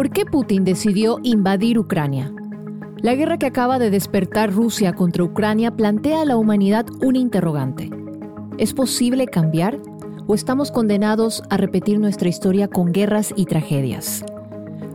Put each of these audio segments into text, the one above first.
¿Por qué Putin decidió invadir Ucrania? La guerra que acaba de despertar Rusia contra Ucrania plantea a la humanidad un interrogante. ¿Es posible cambiar o estamos condenados a repetir nuestra historia con guerras y tragedias?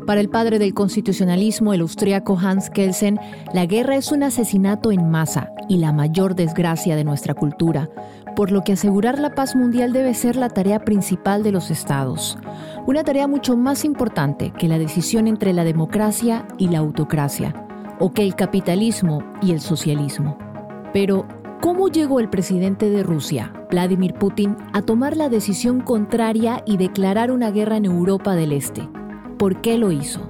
Para el padre del constitucionalismo, el austriaco Hans Kelsen, la guerra es un asesinato en masa y la mayor desgracia de nuestra cultura, por lo que asegurar la paz mundial debe ser la tarea principal de los estados, una tarea mucho más importante que la decisión entre la democracia y la autocracia, o que el capitalismo y el socialismo. Pero, ¿cómo llegó el presidente de Rusia, Vladimir Putin, a tomar la decisión contraria y declarar una guerra en Europa del Este? ¿Por qué lo hizo?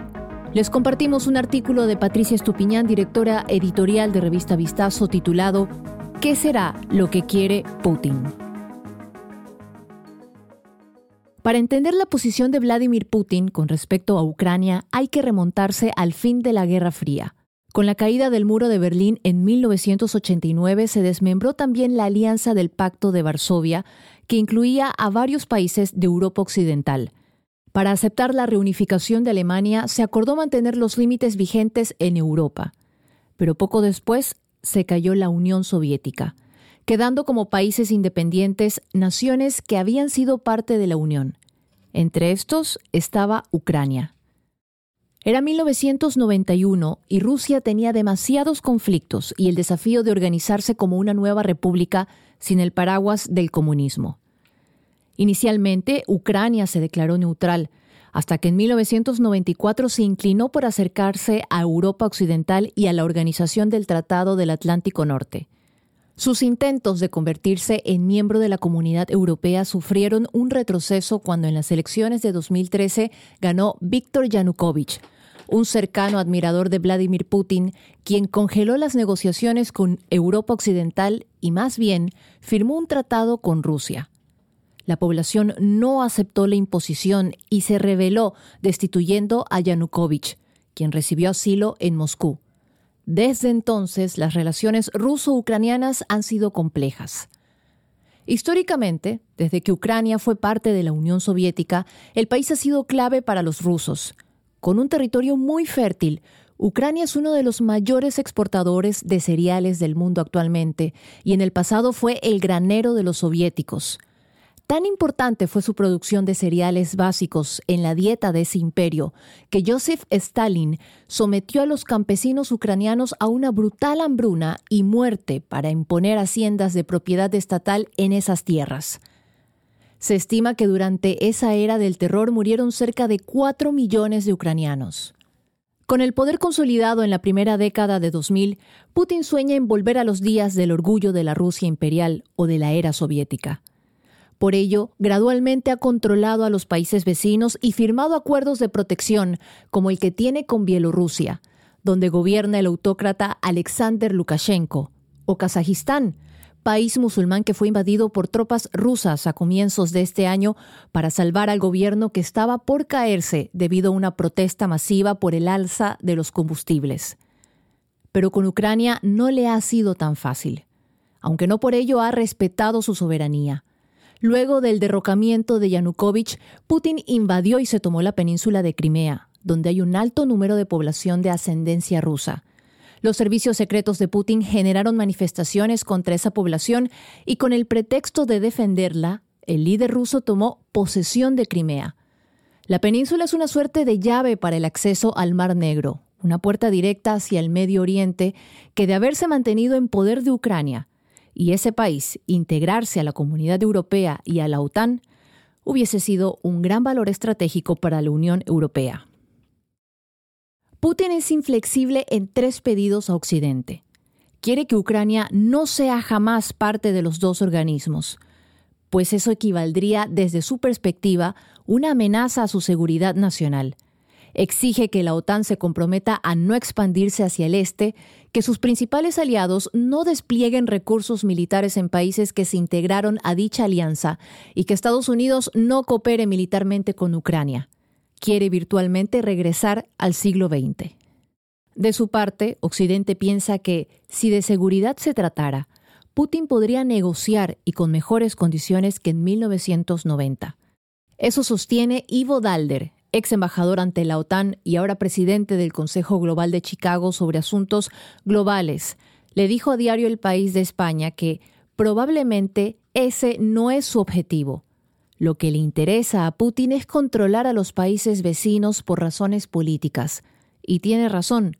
Les compartimos un artículo de Patricia Estupiñán, directora editorial de revista Vistazo, titulado ¿Qué será lo que quiere Putin? Para entender la posición de Vladimir Putin con respecto a Ucrania hay que remontarse al fin de la Guerra Fría. Con la caída del muro de Berlín en 1989 se desmembró también la alianza del Pacto de Varsovia, que incluía a varios países de Europa Occidental. Para aceptar la reunificación de Alemania se acordó mantener los límites vigentes en Europa. Pero poco después se cayó la Unión Soviética, quedando como países independientes naciones que habían sido parte de la Unión. Entre estos estaba Ucrania. Era 1991 y Rusia tenía demasiados conflictos y el desafío de organizarse como una nueva república sin el paraguas del comunismo. Inicialmente, Ucrania se declaró neutral, hasta que en 1994 se inclinó por acercarse a Europa Occidental y a la Organización del Tratado del Atlántico Norte. Sus intentos de convertirse en miembro de la Comunidad Europea sufrieron un retroceso cuando en las elecciones de 2013 ganó Víctor Yanukovych, un cercano admirador de Vladimir Putin, quien congeló las negociaciones con Europa Occidental y más bien firmó un tratado con Rusia. La población no aceptó la imposición y se rebeló, destituyendo a Yanukovych, quien recibió asilo en Moscú. Desde entonces, las relaciones ruso-ucranianas han sido complejas. Históricamente, desde que Ucrania fue parte de la Unión Soviética, el país ha sido clave para los rusos. Con un territorio muy fértil, Ucrania es uno de los mayores exportadores de cereales del mundo actualmente y en el pasado fue el granero de los soviéticos. Tan importante fue su producción de cereales básicos en la dieta de ese imperio que Joseph Stalin sometió a los campesinos ucranianos a una brutal hambruna y muerte para imponer haciendas de propiedad estatal en esas tierras. Se estima que durante esa era del terror murieron cerca de 4 millones de ucranianos. Con el poder consolidado en la primera década de 2000, Putin sueña en volver a los días del orgullo de la Rusia imperial o de la era soviética. Por ello, gradualmente ha controlado a los países vecinos y firmado acuerdos de protección, como el que tiene con Bielorrusia, donde gobierna el autócrata Alexander Lukashenko, o Kazajistán, país musulmán que fue invadido por tropas rusas a comienzos de este año para salvar al gobierno que estaba por caerse debido a una protesta masiva por el alza de los combustibles. Pero con Ucrania no le ha sido tan fácil, aunque no por ello ha respetado su soberanía. Luego del derrocamiento de Yanukovych, Putin invadió y se tomó la península de Crimea, donde hay un alto número de población de ascendencia rusa. Los servicios secretos de Putin generaron manifestaciones contra esa población y con el pretexto de defenderla, el líder ruso tomó posesión de Crimea. La península es una suerte de llave para el acceso al Mar Negro, una puerta directa hacia el Medio Oriente que de haberse mantenido en poder de Ucrania, y ese país integrarse a la comunidad europea y a la OTAN hubiese sido un gran valor estratégico para la Unión Europea. Putin es inflexible en tres pedidos a Occidente. Quiere que Ucrania no sea jamás parte de los dos organismos, pues eso equivaldría desde su perspectiva una amenaza a su seguridad nacional exige que la OTAN se comprometa a no expandirse hacia el este, que sus principales aliados no desplieguen recursos militares en países que se integraron a dicha alianza y que Estados Unidos no coopere militarmente con Ucrania. Quiere virtualmente regresar al siglo XX. De su parte, Occidente piensa que, si de seguridad se tratara, Putin podría negociar y con mejores condiciones que en 1990. Eso sostiene Ivo Dalder, ex embajador ante la OTAN y ahora presidente del Consejo Global de Chicago sobre asuntos globales, le dijo a Diario El País de España que probablemente ese no es su objetivo. Lo que le interesa a Putin es controlar a los países vecinos por razones políticas. Y tiene razón.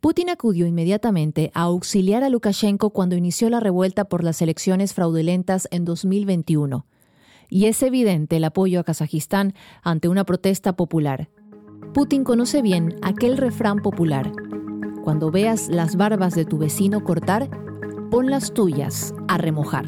Putin acudió inmediatamente a auxiliar a Lukashenko cuando inició la revuelta por las elecciones fraudulentas en 2021. Y es evidente el apoyo a Kazajistán ante una protesta popular. Putin conoce bien aquel refrán popular. Cuando veas las barbas de tu vecino cortar, pon las tuyas a remojar.